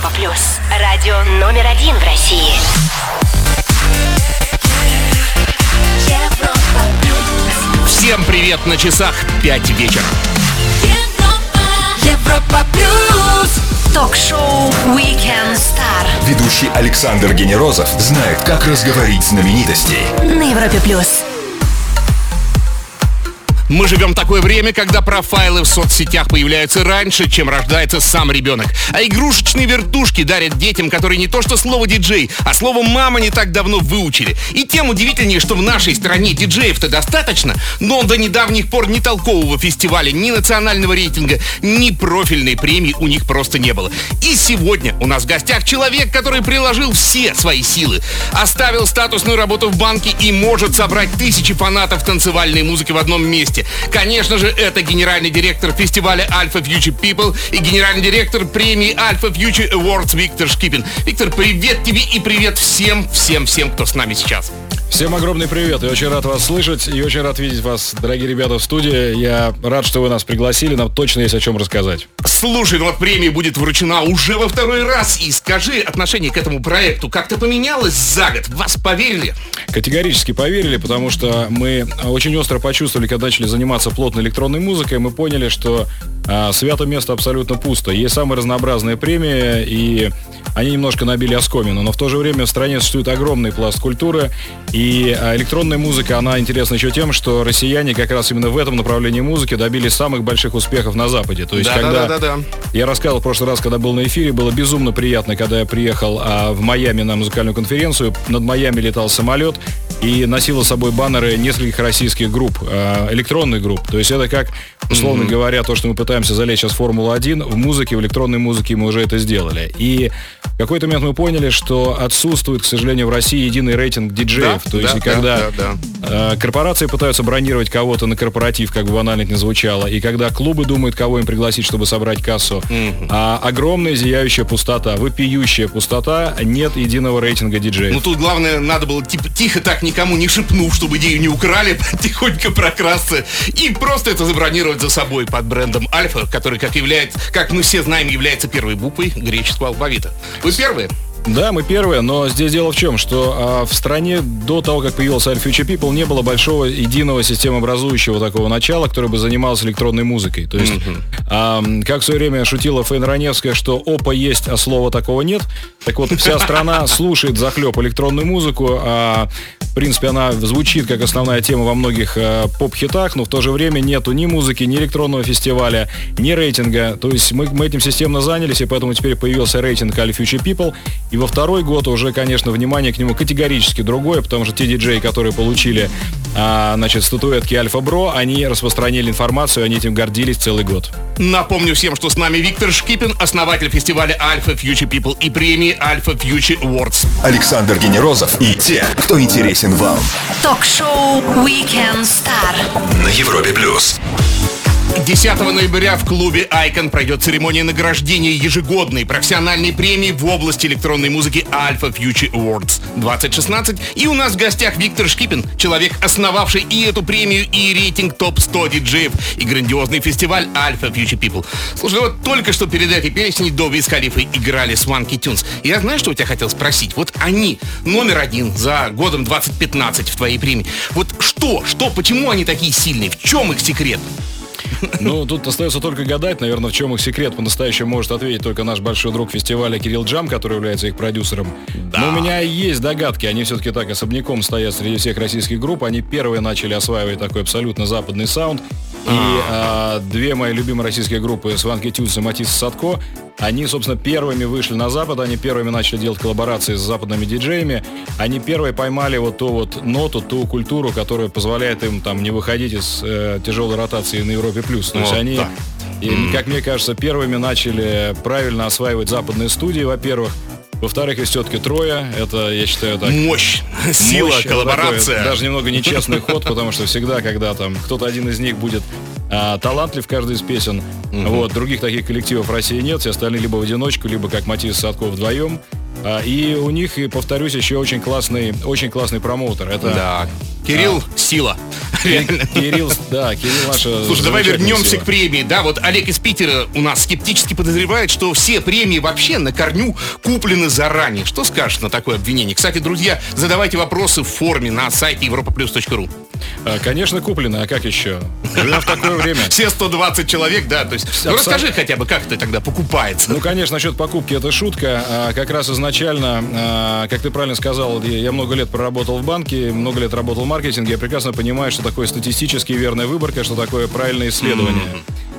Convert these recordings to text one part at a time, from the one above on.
Европа плюс. Радио номер один в России. Всем привет на часах 5 вечера. Европа. Европа плюс. Ток-шоу Weekend Star Ведущий Александр Генерозов знает, как разговорить знаменитостей. на Европе плюс. Мы живем в такое время, когда профайлы в соцсетях появляются раньше, чем рождается сам ребенок. А игрушечные вертушки дарят детям, которые не то что слово диджей, а слово мама не так давно выучили. И тем удивительнее, что в нашей стране диджеев-то достаточно, но до недавних пор ни толкового фестиваля, ни национального рейтинга, ни профильной премии у них просто не было. И сегодня у нас в гостях человек, который приложил все свои силы, оставил статусную работу в банке и может собрать тысячи фанатов танцевальной музыки в одном месте. Конечно же, это генеральный директор фестиваля Alpha Future People и генеральный директор премии Alpha Future Awards Виктор Шкипин. Виктор, привет тебе и привет всем, всем, всем, кто с нами сейчас. Всем огромный привет. Я очень рад вас слышать и очень рад видеть вас, дорогие ребята, в студии. Я рад, что вы нас пригласили. Нам точно есть о чем рассказать. Слушай, ну вот премия будет вручена уже во второй раз. И скажи, отношение к этому проекту как-то поменялось за год? Вас поверили? Категорически поверили, потому что мы очень остро почувствовали, когда начали заниматься плотной электронной музыкой, мы поняли, что а, свято место абсолютно пусто. Есть самые разнообразные премии, и они немножко набили оскомину. Но в то же время в стране существует огромный пласт культуры, и а, электронная музыка, она интересна еще тем, что россияне как раз именно в этом направлении музыки добились самых больших успехов на Западе. То есть, когда Да-да-да-да. я рассказывал в прошлый раз, когда был на эфире, было безумно приятно, когда я приехал а, в Майами на музыкальную конференцию. Над Майами летал самолет и носил с собой баннеры нескольких российских групп, а, электронных групп. То есть это как, условно говоря, то, что мы пытаемся залечь сейчас в Формулу-1, в музыке, в электронной музыке мы уже это сделали. И в какой-то момент мы поняли, что отсутствует, к сожалению, в России единый рейтинг диджеев. Да, то есть да, когда да, да, э, корпорации пытаются бронировать кого-то на корпоратив, как бы банально это ни звучало, и когда клубы думают, кого им пригласить, чтобы собрать кассу, а огромная зияющая пустота, вопиющая пустота, нет единого рейтинга диджеев. Ну тут главное, надо было типа тихо так никому не шепнув, чтобы идею не украли, тихонько прокрасться и просто это забронировать за собой под брендом Альфа, который, как является, как мы все знаем, является первой буквой греческого алфавита. Вы первые? Да, мы первые, но здесь дело в чем, что а, в стране до того, как появился Alpha Future People, не было большого единого системообразующего такого начала, которое бы занималось электронной музыкой. То есть, а, как в свое время шутила Фейн Раневская, что опа есть, а слова такого нет. Так вот, вся страна слушает захлеб электронную музыку, а, в принципе, она звучит как основная тема во многих а, поп-хитах, но в то же время нету ни музыки, ни электронного фестиваля, ни рейтинга. То есть мы, мы этим системно занялись, и поэтому теперь появился рейтинг Alpha Future People. И во второй год уже, конечно, внимание к нему категорически другое, потому что те диджеи, которые получили а, значит, статуэтки Альфа Бро, они распространили информацию, они этим гордились целый год. Напомню всем, что с нами Виктор Шкипин, основатель фестиваля Alpha Future People и премии Alpha Future Awards. Александр Генерозов и те, кто интересен вам. Ток-шоу Weekend Star На Европе плюс. 10 ноября в клубе Icon пройдет церемония награждения ежегодной профессиональной премии в области электронной музыки Alpha Future Awards 2016. И у нас в гостях Виктор Шкипин, человек, основавший и эту премию, и рейтинг топ-100 диджеев, и грандиозный фестиваль Alpha Future People. Слушай, вот только что перед этой песней до Виз Халифы играли Swanky Tunes. Я знаю, что у тебя хотел спросить. Вот они номер один за годом 2015 в твоей премии. Вот что, что, почему они такие сильные? В чем их секрет? Ну, тут остается только гадать, наверное, в чем их секрет по-настоящему может ответить только наш большой друг фестиваля Кирилл Джам, который является их продюсером. Но у меня есть догадки, они все-таки так особняком стоят среди всех российских групп, они первые начали осваивать такой абсолютно западный саунд. И а, две мои любимые российские группы, Сванки Тюнс и Матис Садко, они, собственно, первыми вышли на Запад, они первыми начали делать коллаборации с западными диджеями, они первые поймали вот ту вот ноту, ту культуру, которая позволяет им там не выходить из э, тяжелой ротации на Европе плюс. То есть Вот они, так. и, как мне кажется, первыми начали правильно осваивать западные студии, во-первых. Во-вторых, их все-таки трое. Это, я считаю, так... Мощь, сила, мощь, коллаборация. такой даже немного нечестный ход, потому что всегда, когда там кто-то один из них будет а, талантлив в каждой из песен, вот, других таких коллективов в России нет, все остальные либо в одиночку, либо как Матис Садков вдвоем. А, И у них, и повторюсь, еще очень классный, очень классный промоутер. Это Да. Кирилл, сила. Реально. Кирилл, да, Кирилл наша Слушай, давай вернемся сила. к премии. Да, вот Олег из Питера у нас скептически подозревает, что все премии вообще на корню куплены заранее. Что скажешь на такое обвинение? Кстати, друзья, задавайте вопросы в форме на сайте europaplus.ru. А, Конечно, куплены, а как еще? Живем в такое время. Все 120 человек, да, то есть... Ну, расскажи хотя бы, как это тогда покупается. Ну, конечно, насчет покупки это шутка. А, Как раз изначально, а, как ты правильно сказал, я много лет проработал в банке, много лет работал в маркетинге, я прекрасно понимаю, что такое статистически верная выборка, что такое правильное исследование.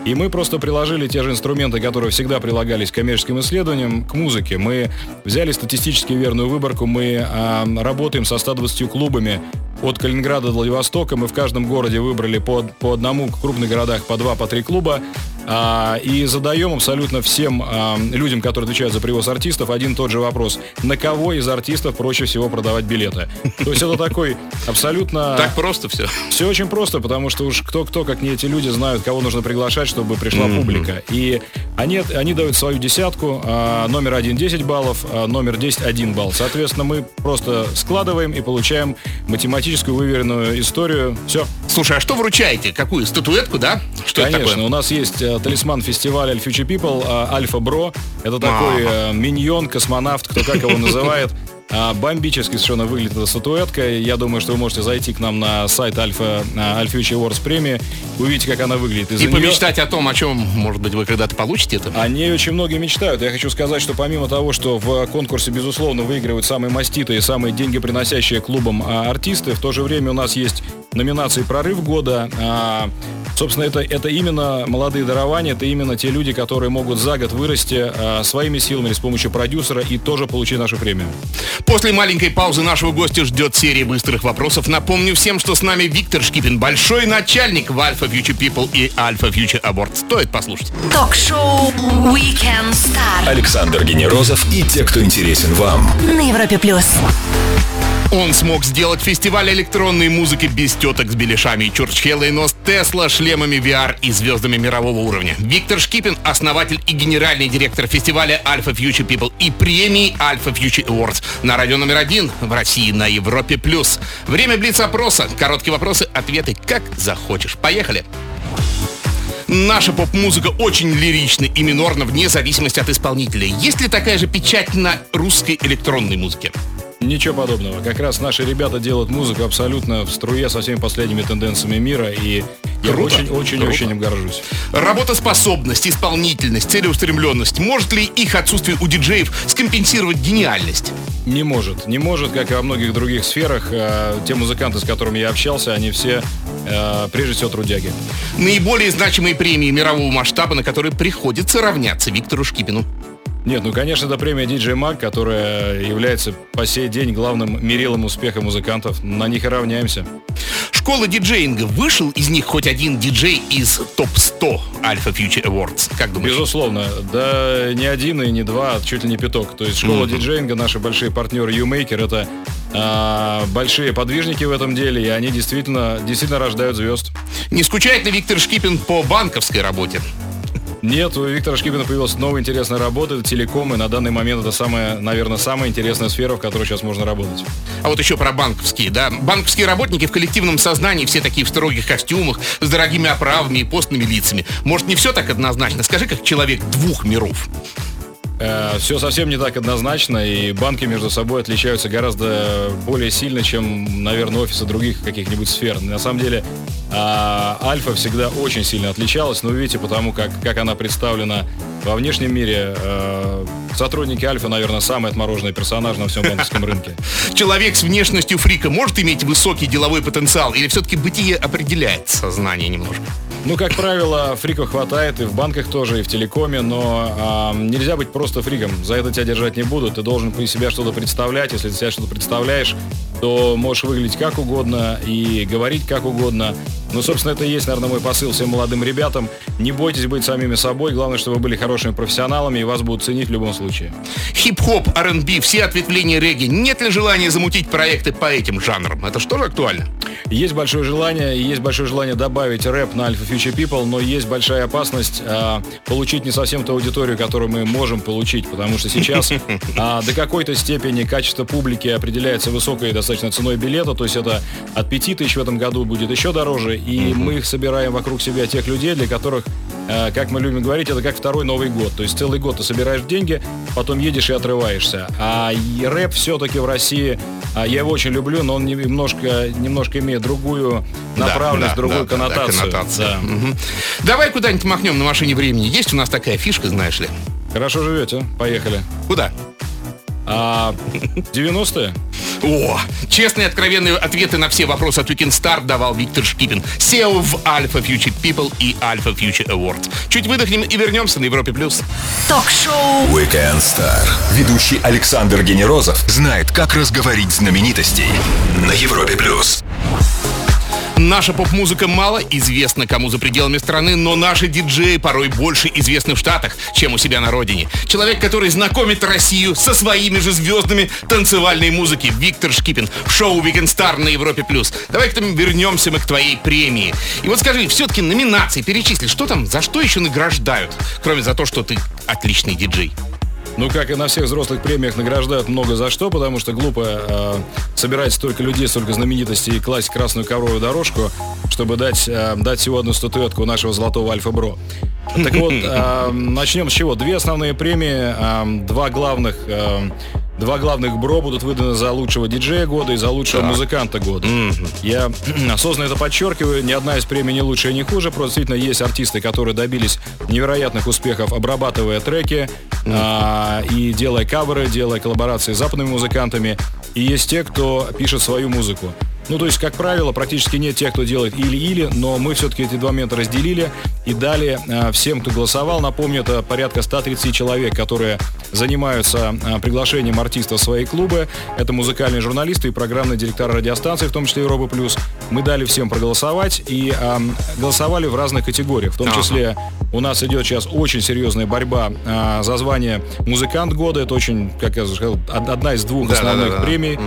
И мы просто приложили те же инструменты, которые всегда прилагались к коммерческим исследованиям, к музыке. Мы взяли статистически верную выборку, мы а, работаем со 120 клубами от Калининграда до Владивостока. Мы в каждом городе выбрали по, по одному, в крупных городах по два, по три клуба. А, и задаем абсолютно всем а, людям, которые отвечают за привоз артистов, один и тот же вопрос. На кого из артистов проще всего продавать билеты? То есть это такой абсолютно... Так просто все. Все очень просто, потому что уж кто-кто, как не эти люди, знают, кого нужно приглашать, чтобы пришла публика. И они, они дают свою десятку, а, номер один 10 баллов, а номер 10 1 балл. Соответственно, мы просто складываем и получаем математическую выверенную историю. Все. Слушай, а что вручаете? Какую? Статуэтку, да? Что это Конечно, такое? у нас есть э, талисман фестиваля Future People, э, Альфа Бро. Это такой э, миньон, космонавт, кто как его называет. А, Бомбически совершенно выглядит эта статуэтка. И Я думаю, что вы можете зайти к нам на сайт Альфа Future Awards премии. Увидите, как она выглядит. И Из-за неё- помечтать о том, о чем, может быть, вы когда-то получите это. о ней очень многие мечтают. Я хочу сказать, что помимо того, что в конкурсе, безусловно, выигрывают самые маститые, самые деньги приносящие клубам а, артисты, в то же время у нас есть номинации «Прорыв года». А, Собственно, это, это именно молодые дарования, это именно те люди, которые могут за год вырасти а, своими силами или с помощью продюсера и тоже получить нашу премию. После маленькой паузы нашего гостя ждет серия быстрых вопросов. Напомню всем, что с нами Виктор Шкипин, большой начальник в Alpha Future People и Alpha Future Abort. Стоит послушать. Ток-шоу Weekend Star Александр Генерозов и те, кто интересен вам. на Европе плюс. Он смог сделать фестиваль электронной музыки без теток с беляшами и чурчхелой, но с Тесла, шлемами VR и звездами мирового уровня. Виктор Шкипин – основатель и генеральный директор фестиваля Alpha Future People и премии Alpha Future Awards на радио номер один в России на Европе+. плюс. Время блиц-опроса. Короткие вопросы, ответы как захочешь. Поехали! Наша поп-музыка очень лирична и минорна вне зависимости от исполнителя. Есть ли такая же печать на русской электронной музыке? Ничего подобного. Как раз наши ребята делают музыку абсолютно в струе со всеми последними тенденциями мира, и я очень-очень-очень им горжусь. Работоспособность, исполнительность, целеустремленность. Может ли их отсутствие у диджеев скомпенсировать гениальность? Не может. Не может, как и во многих других сферах. Э, Те музыканты, с которыми я общался, они все, э, прежде всего, трудяги. Наиболее значимые премии мирового масштаба, на которые приходится равняться Виктору Шкипину. Нет, ну, конечно, это премия DJ Mag, которая является по сей день главным мерилом успеха музыкантов. На них и равняемся. Школа диджеинга. Вышел из них хоть один диджей из топ-100 Alpha Future Awards? Как думаешь? Безусловно. Да не один и не два, а чуть ли не пяток. То есть школа Мгм. диджеинга, наши большие партнеры U-Maker, это а, большие подвижники в этом деле, и они действительно, действительно рождают звезд. Не скучает ли Виктор Шкипин по банковской работе? Нет, у Виктора Шкипина появилась новая интересная работа, телеком, и на данный момент это самая, наверное, самая интересная сфера, в которой сейчас можно работать. А вот еще про банковские, да. Банковские работники в коллективном сознании все такие в строгих костюмах, с дорогими оправами и постными лицами. Может, не все так однозначно? Скажи, как человек двух миров. Все совсем не так однозначно, и банки между собой отличаются гораздо более сильно, чем, наверное, офисы других каких-нибудь сфер. На самом деле, а, Альфа всегда очень сильно отличалась, но вы видите, потому как, как она представлена во внешнем мире, э, сотрудники Альфа, наверное, самый отмороженный персонаж на всем банковском рынке. Человек с внешностью фрика может иметь высокий деловой потенциал или все-таки бытие определяет сознание немножко? Ну, как правило, фриков хватает и в банках тоже, и в телекоме, но а, нельзя быть просто фриком. За это тебя держать не будут. Ты должен из себя что-то представлять. Если ты себя что-то представляешь, то можешь выглядеть как угодно и говорить как угодно. Ну, собственно, это и есть, наверное, мой посыл всем молодым ребятам. Не бойтесь быть самими собой. Главное, чтобы вы были хорошими профессионалами, и вас будут ценить в любом случае. Хип-хоп, R&B, все ответвления регги. Нет ли желания замутить проекты по этим жанрам? Это что же актуально? есть большое желание, и есть большое желание добавить рэп на Alpha Future People, но есть большая опасность а, получить не совсем ту аудиторию, которую мы можем получить, потому что сейчас а, до какой-то степени качество публики определяется высокой достаточно ценой билета, то есть это от 5 тысяч в этом году будет еще дороже, и мы их собираем вокруг себя тех людей, для которых как мы любим говорить, это как второй Новый год. То есть целый год ты собираешь деньги, потом едешь и отрываешься. А рэп все-таки в России, а, я его очень люблю, но он немножко, немножко имеет другую направленность, Да, да, другую да, да, да, коннотацию. коннотацию. Да. Мгм. Давай куда-нибудь махнем на машине времени. Есть у нас такая фишка, знаешь ли? Хорошо живете, поехали. Куда? А 90-е? О, честные откровенные ответы на все вопросы от Weekend Star давал Виктор Шкипин, SEO в Alpha Future People и Alpha Future Awards. Чуть выдохнем и вернемся на Европе+. плюс. Ток-шоу Weekend Star. Ведущий Александр Генерозов знает, как разговорить знаменитостей на Европе плюс. Наша поп-музыка мало известна кому за пределами страны, но наши диджеи порой больше известны в Штатах, чем у себя на родине. Человек, который знакомит Россию со своими же звездами танцевальной музыки, Виктор Шкипин, шоу Weekend Star на Европе+. плюс. Давай-ка вернемся мы к твоей премии. И вот скажи, все-таки номинации перечисли, что там, за что еще награждают, кроме за то, что ты отличный диджей? Ну, как и на всех взрослых премиях, награждают много за что, потому что глупо э, собирать столько людей, столько знаменитостей и класть красную ковровую дорожку, чтобы дать, э, дать всего одну статуэтку нашего золотого Альфа-Бро. Так вот, э, начнем с чего? Две основные премии, э, два главных... э, Два главных бро будут выданы за лучшего диджея года и за лучшего музыканта года. Я осознанно это подчеркиваю. Ни одна из премий не лучше и не хуже. Просто действительно есть артисты, которые добились невероятных успехов, обрабатывая треки а, и делая каверы, делая коллаборации с западными музыкантами. И есть те, кто пишет свою музыку. Ну, то есть, как правило, практически нет тех, кто делает или-или, но мы все-таки эти два момента разделили и дали а, всем, кто голосовал, напомню, это порядка 130 человек, которые занимаются а, приглашением артистов в свои клубы. Это музыкальные журналисты и программные директора радиостанций, в том числе Европы Плюс. Мы дали всем проголосовать и а, голосовали в разных категориях. В том числе у нас идет сейчас очень серьезная борьба а, за звание музыкант года. Это очень, как я уже сказал, од- одна из двух Да, основных да, да, да. премий.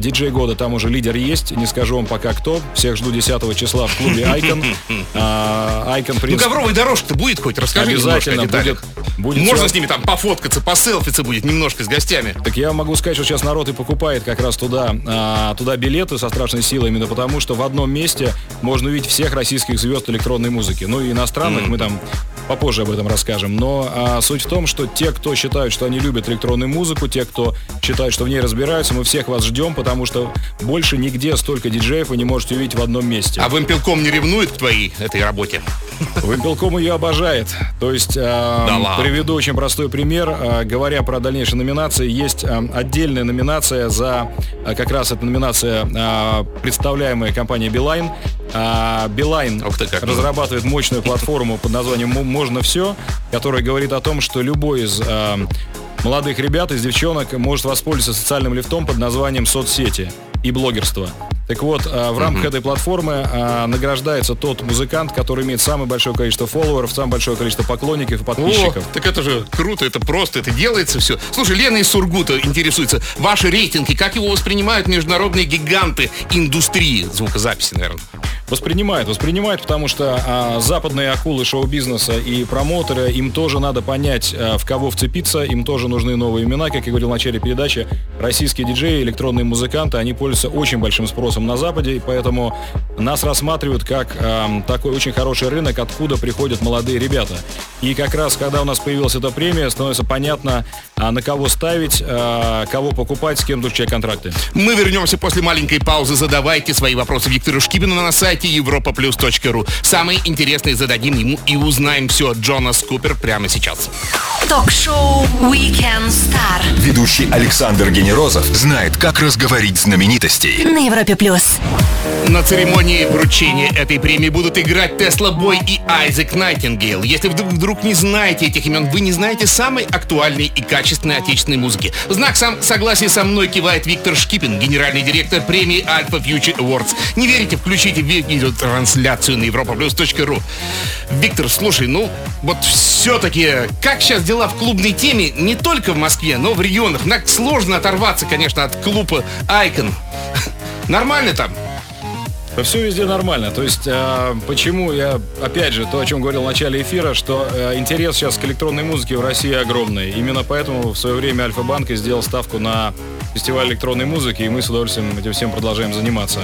Диджей года там уже лидер есть. Не скажу вам пока кто. Всех жду 10 числа в клубе Айкон. А, Айкон, в Ну, ковровая дорожка-то будет хоть? Расскажи Обязательно будет- будет Можно с ними там пофоткаться, поселфиться будет немножко с гостями. Так я могу сказать, что сейчас народ и покупает как раз туда, а, туда билеты со страшной силой, именно потому что в одном месте можно увидеть всех российских звезд электронной музыки. Ну и иностранных мы там попозже об этом расскажем. Но а, суть в том, что те, кто считают, что они любят электронную музыку, те, кто считают, что в ней разбираются, мы всех вас ждем, потому что больше нигде столько диджеев вы не можете увидеть в одном месте. А Вимпелком не ревнует к твоей этой работе? Вимпелком ее обожает. То есть, э, Да приведу очень простой пример. Э, говоря про дальнейшие номинации, есть э, отдельная номинация за, э, как раз эта номинация, э, представляемая компанией Билайн. Билайн разрабатывает мощную платформу под названием «Мо- «Можно все», которая говорит о том, что любой из э, молодых ребят, из девчонок может воспользоваться социальным лифтом под названием соцсети и блогерство. Так вот, э, в рамках этой платформы э, награждается тот музыкант, который имеет самое большое количество фолловеров, самое большое количество поклонников и подписчиков. О, так это же круто, это просто, это делается все. Слушай, Лена из Сургута интересуется. Ваши рейтинги, как его воспринимают международные гиганты индустрии звукозаписи, наверное? Воспринимают, воспринимают, потому что а, западные акулы шоу-бизнеса и промоутеры, им тоже надо понять, а, в кого вцепиться, им тоже нужны новые имена. Как я говорил в начале передачи, российские диджеи, электронные музыканты, они пользуются очень большим спросом на Западе, и поэтому нас рассматривают как а, такой очень хороший рынок, откуда приходят молодые ребята. И как раз, когда у нас появилась эта премия, становится понятно, а, на кого ставить, а, кого покупать, с кем заключать контракты. Мы вернемся после маленькой паузы. Задавайте свои вопросы Виктору Шкибину на сайте europaplus.ru. Самые интересные зададим ему и узнаем все от Джона Скупер прямо сейчас. Ток-шоу Weekend Star Ведущий Александр Генерозов знает, как разговорить знаменитостей. на Европе плюс. На церемонии вручения этой премии будут играть Тесла Бой и Айзек Найтингейл. Если вдруг, не знаете этих имен, вы не знаете самой актуальной и качественной отечественной музыки. В знак сам согласия со мной кивает Виктор Шкипин, генеральный директор премии Alpha Future Awards. Не верите? Включите видеотрансляцию на europaplus.ru. Виктор, слушай, ну вот все-таки, как сейчас дела в клубной теме не только в Москве, но в регионах? Так сложно оторваться, конечно, от клуба Icon. Нормально там? Да все везде нормально. То есть, э, почему я, опять же, то, о чем говорил в начале эфира, что э, интерес сейчас к электронной музыке в России огромный. Именно поэтому в свое время Альфа-Банк и сделал ставку на фестиваль электронной музыки, и мы с удовольствием этим всем продолжаем заниматься.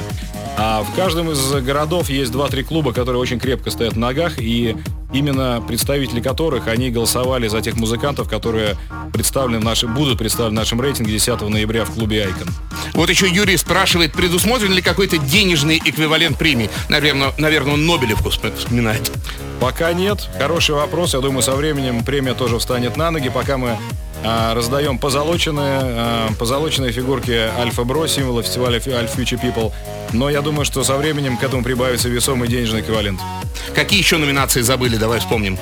А в каждом из городов есть два-три клуба, которые очень крепко стоят на ногах, и именно представители которых они голосовали за тех музыкантов, которые представлены в нашем, будут представлены в нашем рейтинге 10 ноября в клубе Айкон. Вот еще Юрий спрашивает, предусмотрен ли какой-то денежный эквивалент премии? Наверное, наверное он Нобелевку вспоминает. Пока нет. Хороший вопрос. Я думаю, со временем премия тоже встанет на ноги. Пока мы раздаем позолоченные, а, позолоченные фигурки Альфа-Бро, символа фестиваля Alpha Future People. Но я думаю, что со временем к этому прибавится весомый денежный эквивалент. Какие еще номинации забыли? Давай вспомним.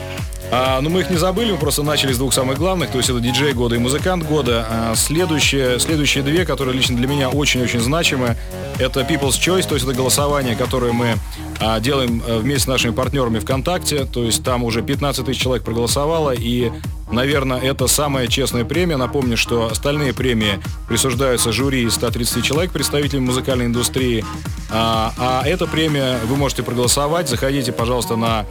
А, ну, мы их не забыли, мы просто начали с двух самых главных, то есть это диджей года и музыкант года. А следующие, следующие две, которые лично для меня очень-очень значимы, это People's Choice, то есть это голосование, которое мы а, делаем э, вместе с нашими партнерами ВКонтакте, то есть там уже 15 тысяч человек проголосовало, и Наверное, это самая честная премия. Напомню, что остальные премии присуждаются жюри из 130 человек, представителей музыкальной индустрии. А, а эта премия вы можете проголосовать. Заходите, пожалуйста, на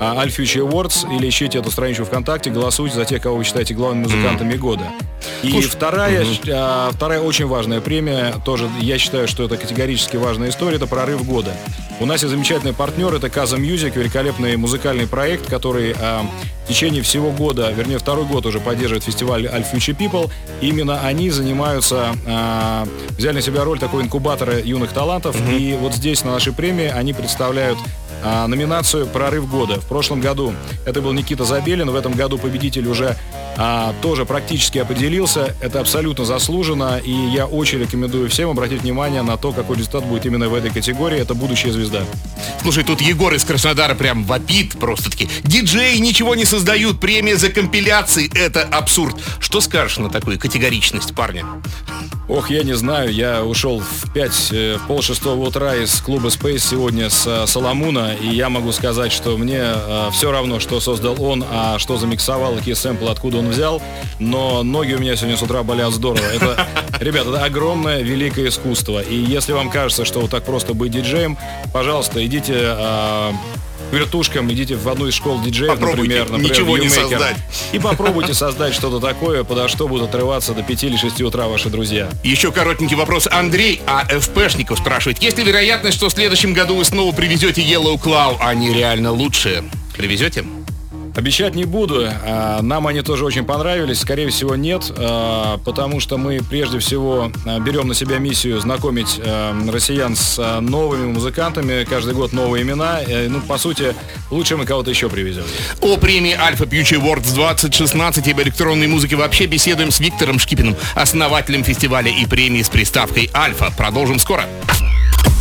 Alfuture Awards или ищите эту страничку ВКонтакте, голосуйте за тех, кого вы считаете главными музыкантами mm. года. И Слушай, вторая, mm-hmm. а, вторая очень важная премия, тоже я считаю, что это категорически важная история, это прорыв года. У нас есть замечательный партнер, это Каза Music, великолепный музыкальный проект, который а, в течение всего года, вернее второй год уже поддерживает фестиваль Alfuture People. Именно они занимаются, а, взяли на себя роль такой инкубатора юных талантов, mm-hmm. и вот здесь на нашей премии они представляют а, номинацию «Прорыв года». В прошлом году это был Никита Забелин, в этом году победитель уже а, тоже практически определился. Это абсолютно заслуженно, и я очень рекомендую всем обратить внимание на то, какой результат будет именно в этой категории. Это будущая звезда. Слушай, тут Егор из Краснодара прям вопит просто-таки. Диджеи ничего не создают, премия за компиляции — это абсурд. Что скажешь на такую категоричность парня? Ох, я не знаю, я ушел в 5, э, в пол шестого утра из клуба Space сегодня с Соломуна, и я могу сказать, что мне э, все равно, что создал он, а что замиксовал, какие сэмплы, откуда он взял, но ноги у меня сегодня с утра болят здорово. Это, ребята, это огромное, великое искусство, и если вам кажется, что вот так просто быть диджеем, пожалуйста, идите э, вертушкам, идите в одну из школ диджеев, попробуйте, например, например ничего не создать. И попробуйте создать что-то такое, подо что будут отрываться до 5 или 6 утра ваши друзья. Еще коротенький вопрос. Андрей А. ФПшников спрашивает, есть ли вероятность, что в следующем году вы снова привезете Yellow Claw, а они реально лучшие? Привезете? Обещать не буду. А, нам они тоже очень понравились. Скорее всего, нет, а, потому что мы прежде всего а, берем на себя миссию знакомить россиян с новыми музыкантами. Каждый год новые имена. Э, ну, по сути, лучше мы кого-то еще привезем. О премии Alpha Future Awards 2016 и об электронной музыке вообще беседуем с Виктором Шкипиным, основателем фестиваля и премии с приставкой Альфа. Продолжим скоро.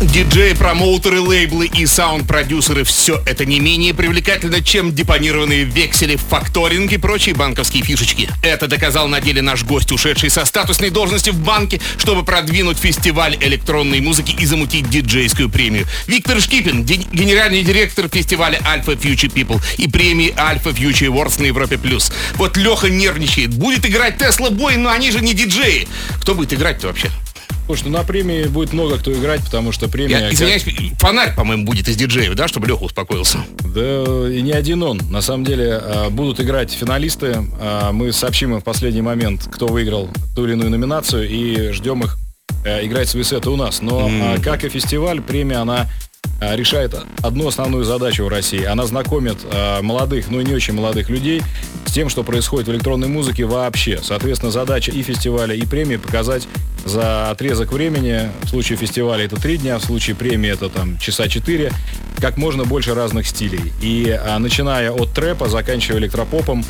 Диджеи, промоутеры, лейблы и саунд-продюсеры – все это не менее привлекательно, чем депонированные вексели, факторинг и прочие банковские фишечки. Это доказал на деле наш гость, ушедший со статусной должности в банке, чтобы продвинуть фестиваль электронной музыки и замутить диджейскую премию. Виктор Шкипин, генеральный директор фестиваля Alpha Future People и премии Alpha Future Awards на Европе+. плюс. Вот Леха нервничает. Будет играть Тесла Бой, но они же не диджеи. Кто будет играть-то вообще? Слушай, ну на премии будет много кто играть, потому что премия... Я, извиняюсь, фонарь, по-моему, будет из диджеев, да, чтобы Леха успокоился? Да и не один он. На самом деле а, будут играть финалисты. А, мы сообщим им в последний момент, кто выиграл ту или иную номинацию, и ждем их э, играть свои сеты у нас. Но, mm. как и фестиваль, премия, она решает одну основную задачу в России. Она знакомит а, молодых, ну и не очень молодых людей с тем, что происходит в электронной музыке вообще. Соответственно, задача и фестиваля, и премии показать за отрезок времени, в случае фестиваля это три дня, в случае премии это там часа четыре, как можно больше разных стилей. И а, начиная от трэпа, заканчивая электропопом,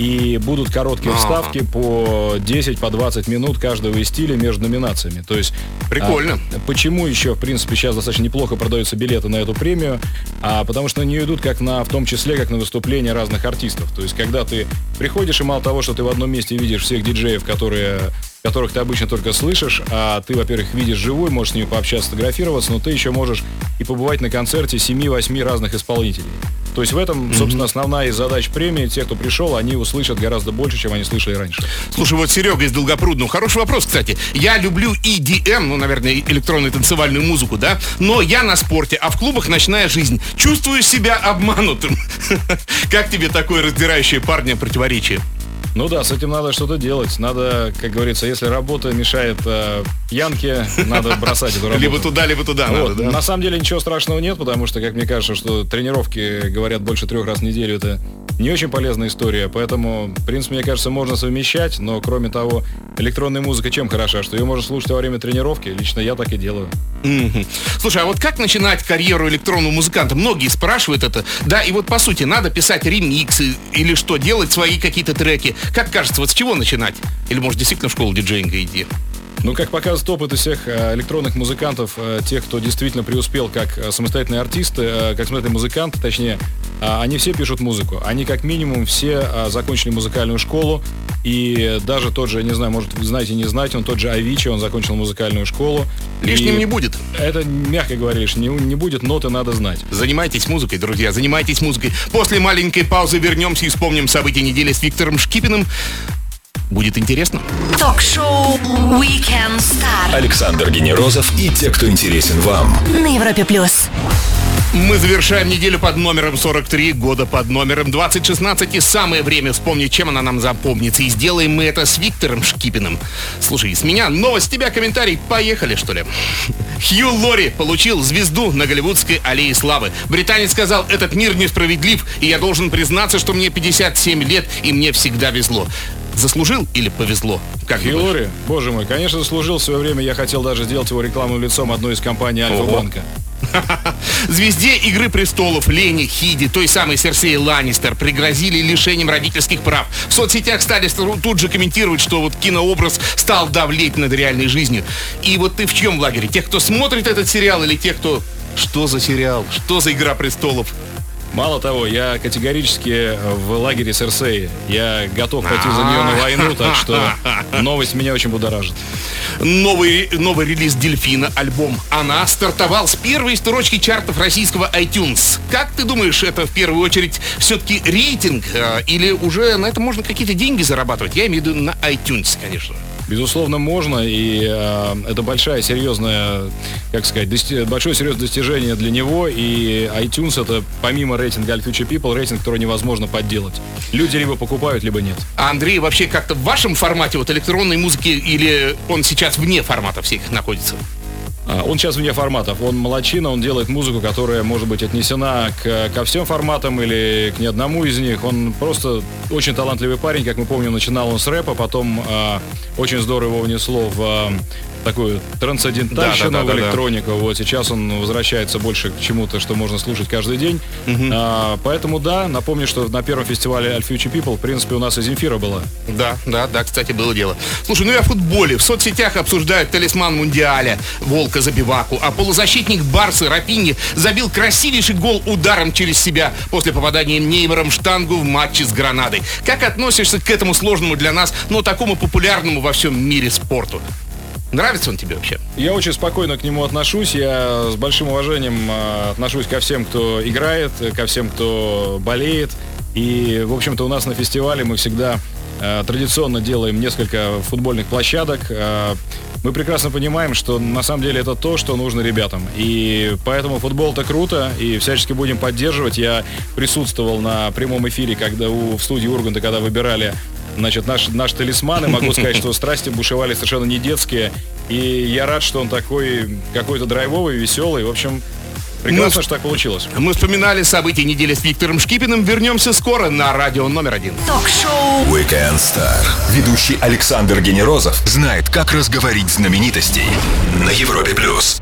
и будут короткие вставки по 10, по 20 минут каждого из стиля между номинациями. То есть... Прикольно. А, почему еще, в принципе, сейчас достаточно неплохо продаются билеты на эту премию? А, потому что на нее идут как на, в том числе, как на выступления разных артистов. То есть, когда ты приходишь, и мало того, что ты в одном месте видишь всех диджеев, которые которых ты обычно только слышишь, а ты, во-первых, видишь живой, можешь с ними пообщаться, сфотографироваться, но ты еще можешь и побывать на концерте 7-8 разных исполнителей. То есть в этом, собственно, основная из задач премии. Те, кто пришел, они услышат гораздо больше, чем они слышали раньше. Слушай, вот Серега из Долгопрудного. Хороший вопрос, кстати. Я люблю EDM, ну, наверное, электронную танцевальную музыку, да? Но я на спорте, а в клубах ночная жизнь. Чувствую себя обманутым. Как тебе такое раздирающее парня противоречие? Ну да, с этим надо что-то делать. Надо, как говорится, если работа мешает э, пьянке, надо бросать эту работу. Либо туда, либо туда Вот. надо, да? На самом деле ничего страшного нет, потому что, как мне кажется, что тренировки, говорят, больше трех раз в неделю, это не очень полезная история. Поэтому, в принципе, мне кажется, можно совмещать, но, кроме того, электронная музыка чем хороша? Что ее можно слушать во время тренировки. Лично я так и делаю. Слушай, а вот как начинать карьеру электронного музыканта? Многие спрашивают это. Да, и вот по сути, надо писать ремиксы или что, делать свои какие-то треки. Как кажется, вот с чего начинать? Или может действительно в школу диджеинга идти? Ну, как показывает опыт из всех э, электронных музыкантов, э, тех, кто действительно преуспел как э, самостоятельные артисты, как самостоятельные музыканты, точнее, э, они все пишут музыку. Они как минимум все э, закончили музыкальную школу. И даже тот же, не знаю, может, вы знаете, не знаете, он тот же Авичи, он закончил музыкальную школу. Лишним И не будет. Это, мягко говоря, лишь не, не будет, ноты надо знать. Занимайтесь музыкой, друзья, занимайтесь музыкой. После маленькой паузы вернемся и вспомним события недели с Виктором Шкипиным. Будет интересно. Ток-шоу Weekend Star Александр Генерозов и те, кто интересен вам. на Европе плюс. Мы завершаем неделю под номером 43, года под номером 2016. И самое время вспомнить, чем она нам запомнится. И сделаем мы это с Виктором Шкипиным. Слушай, с меня новость, с тебя комментарий. Поехали, что ли? Хью Лори получил звезду на Голливудской аллее славы. Британец сказал, этот мир несправедлив, и я должен признаться, что мне 57 лет, и мне всегда везло. Заслужил или повезло? Как? Хилори, боже мой, конечно, заслужил в свое время. Я хотел даже сделать его рекламным лицом одной из компаний Альфа-банка. Звезде «Игры престолов» Лене Хиди, той самой Серсеи Ланнистер, пригрозили лишением родительских прав. В соцсетях стали тут же комментировать, что вот кинообраз стал давлеть над реальной жизнью. И вот ты в чьем лагере? Тех, кто смотрит этот сериал или тех, кто... Что за сериал? Что за «Игра престолов»? Мало того, я категорически в лагере Серсеи. Я готов пойти за нее на войну, так что новость меня очень будоражит. Новый, новый релиз «Дельфина» альбом «Она» стартовал с первой строчки чартов российского iTunes. Как ты думаешь, это в первую очередь все-таки рейтинг? э, или уже на это можно какие-то деньги зарабатывать? Я имею в виду на iTunes, конечно. Безусловно, можно, и э, это большая, серьезная, как сказать, дости- большое серьезное достижение для него, и iTunes это, помимо рейтинга All Future People, рейтинг, который невозможно подделать. Люди либо покупают, либо нет. А Андрей вообще как-то в вашем формате вот электронной музыки или он сейчас вне формата всех находится? А, Он сейчас вне форматов. Он молочина, он делает музыку, которая может быть отнесена к, ко всем форматам или к ни одному из них. Он просто очень талантливый парень. Как мы помним, начинал он с рэпа, потом а, очень здорово его внесло в такую трансцендентальщину, Да, да, да, в да, да. электронику. Вот сейчас он возвращается больше к чему-то, что можно слушать каждый день. А, поэтому да, напомню, что на первом фестивале All Future People, в принципе, у нас и Земфира была. Да, да, да, кстати, было дело. Слушай, ну и о футболе. В соцсетях обсуждают талисман Мундиаля, Волка Забиваку, а полузащитник Барсы Рапиньи забил красивейший гол ударом через себя после попадания Неймаром в штангу в матче с Гранадой. Как относишься к этому сложному для нас, но такому популярному во всем мире спорту? Нравится он тебе вообще? Я очень спокойно к нему отношусь. Я с большим уважением э, отношусь ко всем, кто играет, ко всем, кто болеет. И, в общем-то, у нас на фестивале мы всегда э, традиционно делаем несколько футбольных площадок. Э, Мы прекрасно понимаем, что на самом деле это то, что нужно ребятам. И поэтому футбол это круто, и всячески будем поддерживать. Я присутствовал на прямом эфире, когда у, в студии Урганта, когда выбирали Значит, наш, наш талисман, и могу сказать, что страсти бушевали совершенно не детские. И я рад, что он такой какой-то драйвовый, веселый. В общем, прекрасно, Ну, что так получилось. Мы вспоминали события недели с Виктором Шкипиным. Вернемся скоро на радио номер один. Ток-шоу Weekend Star. Ведущий Александр Генерозов знает, как разговорить знаменитостей на Европе+. плюс.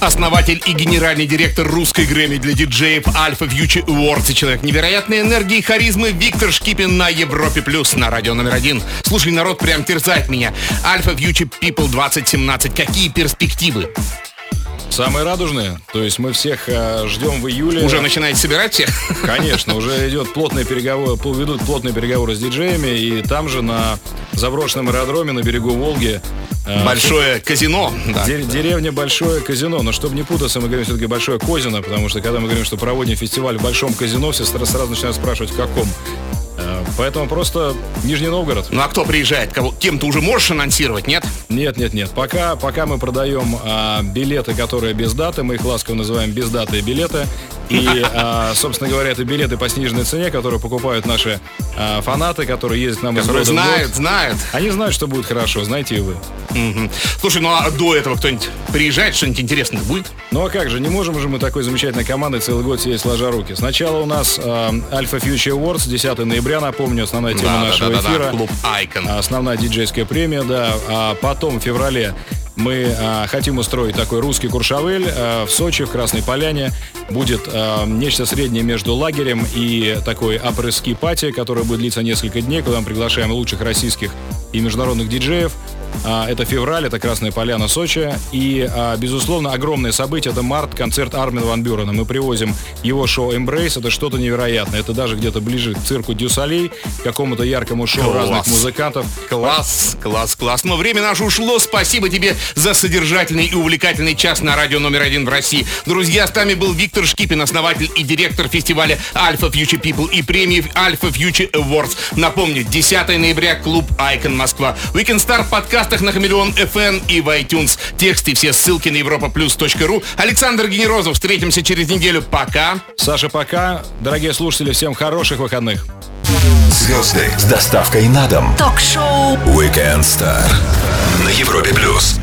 Основатель и генеральный директор русской Грэмми для диджеев Alpha Future Awards и человек невероятной энергии и харизмы Виктор Шкипин на Европе Плюс на радио номер один. Слушай, народ прям терзает меня. Alpha Future People 2017. Какие перспективы? Самые радужные. То есть мы всех э, ждем в июле. Уже начинаете собирать всех? Конечно, уже идет плотные переговоры, ведут плотные переговоры с диджеями, и там же на заброшенном аэродроме на берегу Волги Большое казино. да. Деревня Большое Казино. Но чтобы не путаться, мы говорим все-таки Большое Козино, потому что когда мы говорим, что проводим фестиваль в Большом Казино, все сразу начинают спрашивать, в каком. Э, Поэтому просто Нижний Новгород. Ну а кто приезжает? Кого? Кем ты уже можешь анонсировать, нет? Нет, нет, нет. Пока, пока мы продаем а, билеты, которые без даты, мы их ласково называем бездатые билеты. И, а, собственно говоря, это билеты по сниженной цене, которые покупают наши а, фанаты, которые ездят к нам из Которые года в год. знают, знают. Они знают, что будет хорошо, знаете и вы. Мгм. Слушай, ну а до этого кто-нибудь приезжает, что-нибудь интересное будет? Ну а как же, не можем же мы такой замечательной командой целый год сидеть сложа руки. Сначала у нас а, Alpha Future Awards, 10 ноября, напомню, основная тема нашего эфира. клуб Айкон. А, Основная диджейская премия, да. А потом в феврале мы а, хотим устроить такой русский Куршавель а, в Сочи, в Красной Поляне. Будет а, нечто среднее между лагерем и такой après-ski party, которая будет длиться несколько дней, куда мы приглашаем лучших российских и международных диджеев. А, Это февраль, это Красная Поляна, Сочи. И, а, безусловно, огромное событие – это март, концерт Армин Ван Бюрена. Мы привозим его шоу «Embrace». Это что-то невероятное. Это даже где-то ближе к цирку дю Солей, к какому-то яркому шоу Класс. разных музыкантов. Класс, класс, класс. Но время наше ушло. Спасибо тебе за содержательный и увлекательный час на радио номер один в России. Друзья, с нами был Виктор Шкипин, основатель и директор фестиваля Alpha Future People и премии Alpha Future Awards. Напомню, 10 ноября, клуб Icon Москва. Weekend Star в подкастах на Хамелеон FM и в iTunes. Тексты все ссылки на europaplus.ru. Александр Генерозов. Встретимся через неделю. Пока. Саша, пока. Дорогие слушатели, всем хороших выходных. Звезды с доставкой на дом. Ток-шоу Weekend Star на Европе плюс.